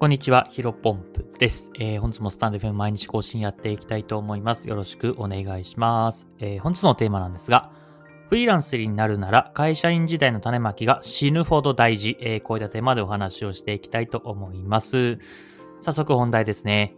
こんにちは、ヒロポンプです。えー、本日もスタンド FM 毎日更新やっていきたいと思います。よろしくお願いします。えー、本日のテーマなんですが、フリーランスになるなら会社員時代の種まきが死ぬほど大事。えー、こういったテーマでお話をしていきたいと思います。早速本題ですね。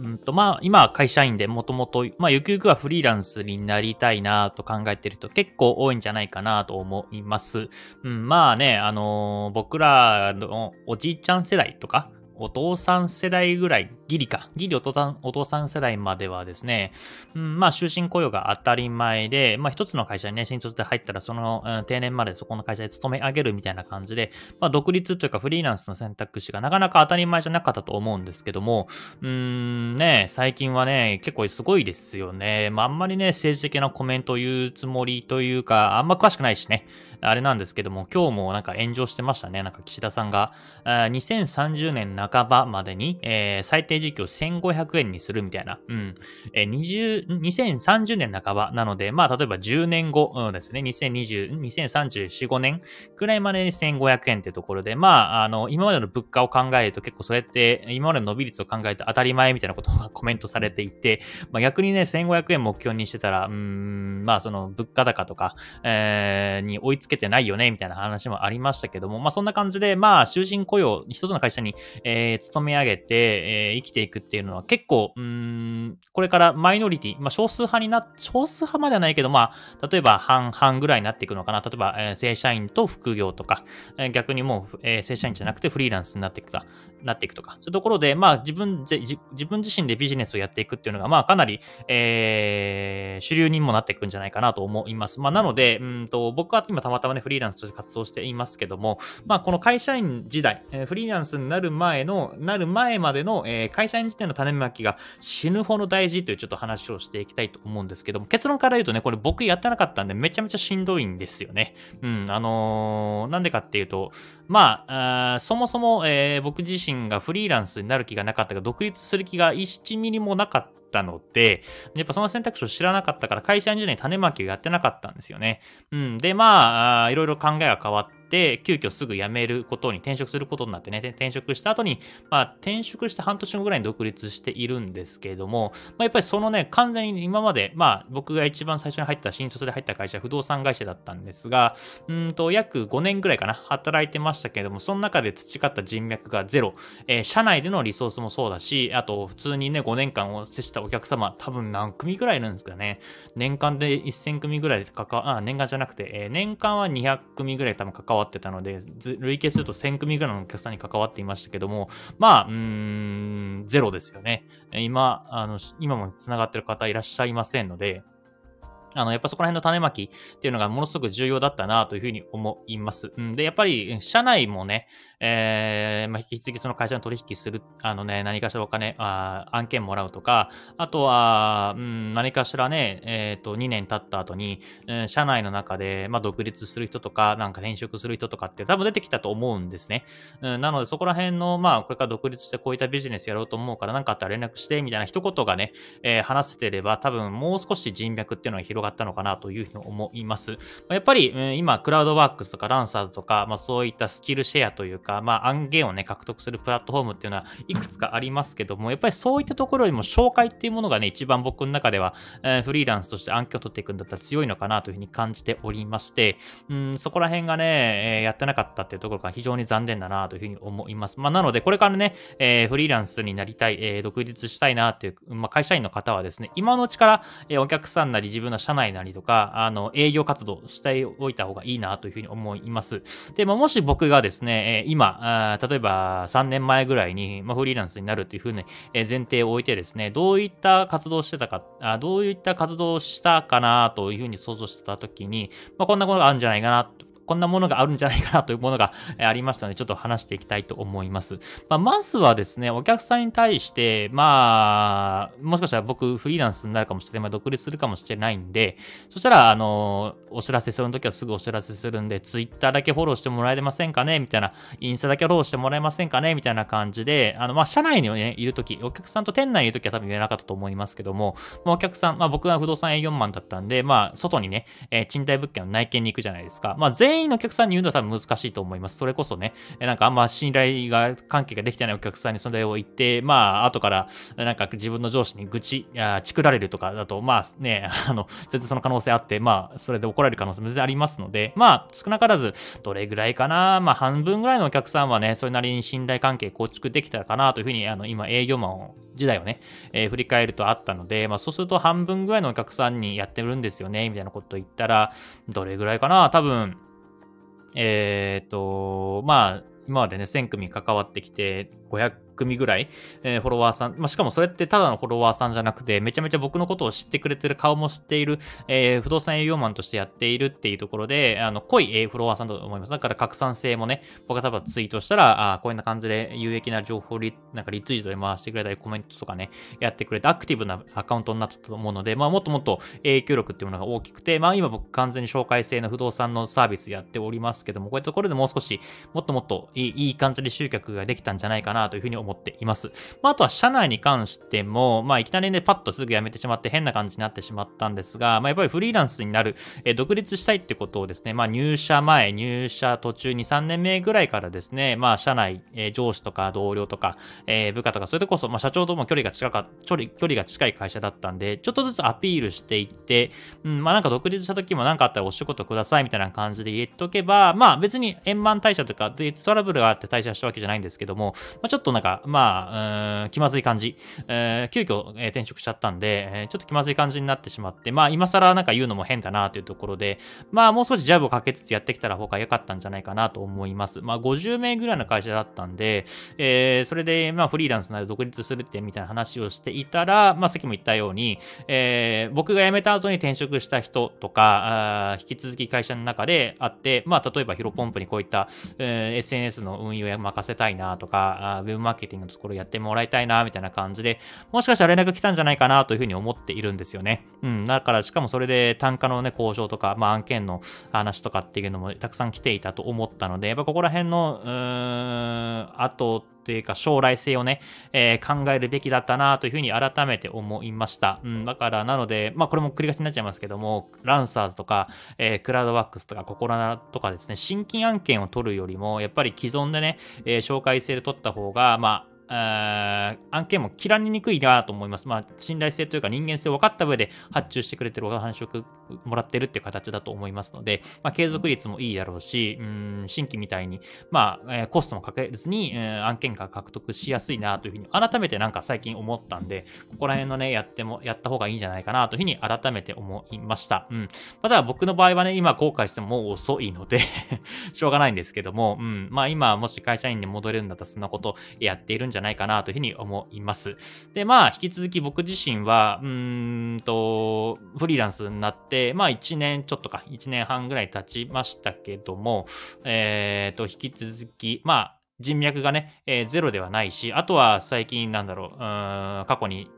うんと、まあ、今は会社員でもともと、まあ、ゆくゆくはフリーランスになりたいなと考えてる人結構多いんじゃないかなと思います。うん、まあね、あのー、僕らのおじいちゃん世代とか、お父さん世代ぐらい、ギリか、ギリお父さんお父さん世代まではですね、うん、まあ終身雇用が当たり前で、まあ一つの会社にね、新卒で入ったらその、うん、定年までそこの会社で勤め上げるみたいな感じで、まあ独立というかフリーランスの選択肢がなかなか当たり前じゃなかったと思うんですけども、うーん、ね、最近はね、結構すごいですよね。まああんまりね、政治的なコメントを言うつもりというか、あんま詳しくないしね。あれなんですけども、今日もなんか炎上してましたね。なんか岸田さんが、2030年半ばまでに、えー、最低時給を1500円にするみたいな。うん。えー、20、2030年半ばなので、まあ、例えば10年後、うん、ですね。2020、2034、5年くらいまでに1500円ってところで、まあ、あの、今までの物価を考えると結構そうやって、今までの伸び率を考えると当たり前みたいなことがコメントされていて、まあ、逆にね、1500円目標にしてたら、うん、まあ、その物価高とか、えー、に追いつけてないよね、みたいな話もありましたけども、まあそんな感じで、まあ囚人雇用、一つの会社に、えー、勤め上げて、えー、生きていくっていうのは結構、うん、これからマイノリティ、まあ少数派にな、少数派まではないけど、まあ、例えば半々ぐらいになっていくのかな。例えば、えー、正社員と副業とか、えー、逆にもう、えー、正社員じゃなくてフリーランスになっていくか、なっていくとか、そういうところで、まあ自分、自分自身でビジネスをやっていくっていうのが、まあかなり、えー、主流にもなっていくんじゃないかなと思います。まあなので、うんと、僕は今たまたまね、フリーランスとして活動していますけども、まあこの会社員時代、えー、フリーランスになる前の、なる前までの、えー、会社員時代の種まきが死ぬほど大事というちょっと話をしていきたいと思うんですけども、結論から言うとね、これ僕やってなかったんでめちゃめちゃしんどいんですよね。うん、あのー、なんでかっていうと、まあ、あそもそも、えー、僕自身がフリーランスになる気がなかったが、独立する気が1ミリもなかったので、やっぱその選択肢を知らなかったから会社員時代に種まきをやってなかったんですよね。うん。で、まあ、いろいろ考えが変わって、、急遽すぐ辞めることに、転職することになってね、転職した後に、まあ、転職して半年後ぐらいに独立しているんですけれども、まあ、やっぱりそのね、完全に今まで、まあ、僕が一番最初に入った新卒で入った会社、不動産会社だったんですが、うんと、約5年ぐらいかな、働いてましたけれども、その中で培った人脈がゼロ、えー、社内でのリソースもそうだし、あと、普通にね、5年間を接したお客様、多分何組ぐらいいるんですかね。年間で1000組ぐらいで関わ、あ、年間じゃなくて、えー、年間は200組ぐらい多分関わってたので、累計すると1000組ぐらいのお客さんに関わっていましたけども、まあ、うーん、ゼロですよね。今、あの、今も繋がってる方いらっしゃいませんので、あの、やっぱそこら辺の種まきっていうのがものすごく重要だったなというふうに思います。うん、で、やっぱり、社内もね、えー、まあ、引き続きその会社の取引する、あのね、何かしらお金、あ案件もらうとか、あとは、うん、何かしらね、えっ、ー、と、2年経った後に、うん、社内の中で、まあ、独立する人とか、なんか転職する人とかって多分出てきたと思うんですね。うん、なので、そこら辺の、まあ、これから独立してこういったビジネスやろうと思うから、何かあったら連絡して、みたいな一言がね、えー、話せてれば、多分もう少し人脈っていうのは広がったのかなというふうに思います。やっぱり、今、クラウドワークスとかランサーズとか、まあ、そういったスキルシェアというか、まあ、案件をね、獲得するプラットフォームっていうのはいくつかありますけども、やっぱりそういったところよりも紹介っていうものがね、一番僕の中では、え、フリーランスとして案件を取っていくんだったら強いのかなというふうに感じておりまして、うん、そこら辺がね、え、やってなかったっていうところが非常に残念だなというふうに思います。まあ、なので、これからね、え、フリーランスになりたい、え、独立したいなっていう、まあ、会社員の方はですね、今のうちから、え、お客さんなり自分の社社内なりとか、あの、営業活動しておいた方がいいなというふうに思います。で、まあ、もし僕がですね、え、今、例えば3年前ぐらいに、まあ、フリーランスになるというふうに、え前提を置いてですね、どういった活動してたか、あどういった活動をしたかなというふうに想像してた時に、まあ、こんなことがあるんじゃないかなとこんなものがあるんじゃないかなというものがありましたので、ちょっと話していきたいと思います。まあ、まずはですね、お客さんに対して、まあ、もしかしたら僕フリーランスになるかもしれない、独立するかもしれないんで、そしたら、あの、お知らせするときはすぐお知らせするんで、ツイッターだけフォローしてもらえませんかねみたいな、インスタだけフォローしてもらえませんかねみたいな感じで、あの、まあ、社内に、ね、いるとき、お客さんと店内にいるときは多分言えなかったと思いますけども、まあ、お客さん、まあ、僕が不動産営業マンだったんで、まあ、外にね、えー、賃貸物件の内見に行くじゃないですか。まあ、全全員のお客さんに言うのは多分難しいと思います。それこそね、なんかあんま信頼が、関係ができてないお客さんにそれを言って、まあ、後から、なんか自分の上司に愚痴、や、チクられるとかだと、まあね、あの、全然その可能性あって、まあ、それで怒られる可能性も全然ありますので、まあ、少なからず、どれぐらいかな、まあ、半分ぐらいのお客さんはね、それなりに信頼関係構築できたかなというふうに、あの、今、営業マンを時代をね、えー、振り返るとあったので、まあ、そうすると半分ぐらいのお客さんにやってるんですよね、みたいなことを言ったら、どれぐらいかな多分、えっ、ー、と、まあ、今までね、1000組関わってきて、500組ぐらい、えー、フォロワーさん、まあ、しかもそれってただのフォロワーさんじゃなくて、めちゃめちゃ僕のことを知ってくれてる、顔も知っている、えー、不動産営業マンとしてやっているっていうところで、あの、濃い、えー、フォロワーさんだと思います。だから拡散性もね、僕が多分ツイートしたら、あこういうな感じで有益な情報リ、なんかリツイートで回してくれたり、コメントとかね、やってくれて、アクティブなアカウントになったと思うので、まあ、もっともっと影響力っていうものが大きくて、まあ、今僕完全に紹介制の不動産のサービスやっておりますけども、こういうところでもう少し、もっともっといいいい感じで集客ができたんじゃないかなというふうに思います思っています。まあ、あとは社内に関しても、まあ、いきなりね、パッとすぐ辞めてしまって変な感じになってしまったんですが、まあ、やっぱりフリーランスになる、えー、独立したいってことをですね、まあ、入社前、入社途中2、3年目ぐらいからですね、まあ、社内、えー、上司とか同僚とか、えー、部下とか、それでこそ、まあ、社長とも距離が近か距離、距離が近い会社だったんで、ちょっとずつアピールしていって、うん、まあ、なんか独立した時も何かあったらお仕事くださいみたいな感じで言っとけば、まあ、別に円満退社とか、トラブルがあって退社したわけじゃないんですけども、まあ、ちょっとなんか、まあ、気まずい感じ、えー、急遽、えー、転職しちゃったんで、えー、ちょっと気まずい感じになってしまって、まあ今更なんか言うのも変だなというところで、まあもう少しジャブをかけつつやってきたら方が良かったんじゃないかなと思います。まあ50名ぐらいの会社だったんで、えー、それでまあフリーランスなど独立するってみたいな話をしていたら、まあさっきも言ったように、えー、僕が辞めた後に転職した人とか、あ引き続き会社の中であって、まあ例えばヒロポンプにこういった、えー、SNS の運用を任せたいなとか、ウェブマーケティングのところやってもらいたいなみたいな感じで、もしかしたら連絡来たんじゃないかなというふうに思っているんですよね。うん。だから、しかもそれで単価のね、交渉とか、まあ案件の話とかっていうのもたくさん来ていたと思ったので、やっぱここら辺の、うーん、あと、というか将来性をね、えー、考えるべきだったなというふうに改めて思いました。うん、だから、なので、まあこれも繰り返しになっちゃいますけども、ランサーズとか、えー、クラウドワックスとか、ココラナとかですね、新規案件を取るよりも、やっぱり既存でね、えー、紹介性で取った方が、まあ、案件も切られにくいなと思います。まあ、信頼性というか人間性を分かった上で発注してくれてるお話をもらってるっていう形だと思いますので、まあ、継続率もいいだろうし、うん、新規みたいに、まあ、え、コストもかけずに、え、案件が獲得しやすいなというふうに改めてなんか最近思ったんで、ここら辺のね、やっても、やった方がいいんじゃないかなというふうに改めて思いました。うん。ただ僕の場合はね、今後悔してももう遅いので しょうがないんですけども、うん。まあ今、もし会社員に戻れるんだったらそんなことやっているんじゃゃないかなというふうに思います。で、まあ、引き続き僕自身は、うんと、フリーランスになって、まあ1年ちょっとか、1年半ぐらい経ちましたけども、えっ、ー、と、引き続き、まあ、人脈がね、えー、ゼロではないし、あとは最近なんだろう、う過去に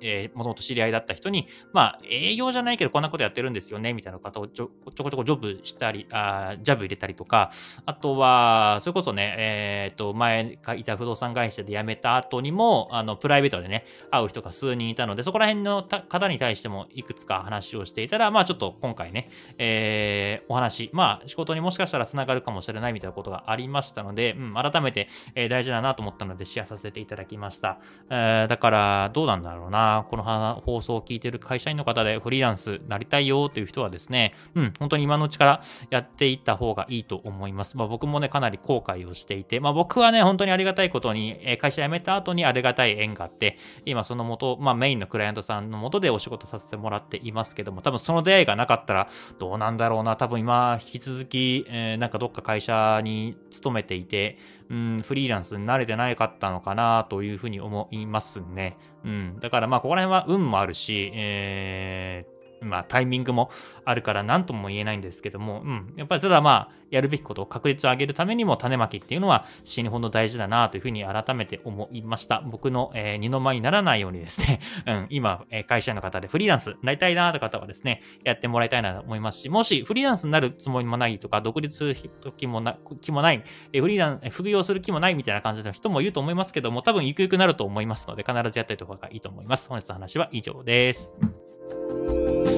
えー、もともと知り合いだった人に、まあ、営業じゃないけどこんなことやってるんですよね、みたいな方をちょこちょこジョブしたり、あジャブ入れたりとか、あとは、それこそね、えっ、ー、と、前いた不動産会社で辞めた後にも、あの、プライベートでね、会う人が数人いたので、そこら辺の方に対してもいくつか話をしていたら、まあ、ちょっと今回ね、えー、お話、まあ、仕事にもしかしたら繋がるかもしれないみたいなことがありましたので、うん、改めて、えー、大事だなと思ったので、シェアさせていただきました。えー、だから、どうなんだろうな。この放送を聞いている会社員の方でフリーランスなりたいよという人はですね、うん、本当に今のうちからやっていった方がいいと思います。まあ、僕もね、かなり後悔をしていて、まあ、僕はね、本当にありがたいことに、会社辞めた後にありがたい縁があって、今その元、まあ、メインのクライアントさんの元でお仕事させてもらっていますけども、多分その出会いがなかったらどうなんだろうな。多分今、引き続き、えー、なんかどっか会社に勤めていて、うん、フリーランスに慣れてないかったのかなというふうに思いますね。うん。だからまあ、ここら辺は運もあるし、えーまあ、タイミングもあるから何とも言えないんですけども、うん。やっぱりただまあ、やるべきことを確率を上げるためにも種まきっていうのは死ぬほど大事だなというふうに改めて思いました。僕の、えー、二の舞にならないようにですね、うん、今、えー、会社員の方でフリーランスなりたいなという方はですね、やってもらいたいなと思いますし、もしフリーランスになるつもりもないとか、独立する気もな気もない、えー、フリーランス、副業する気もないみたいな感じの人もいると思いますけども、多分ゆくゆくなると思いますので、必ずやっておいた方がいいと思います。本日の話は以上です。Música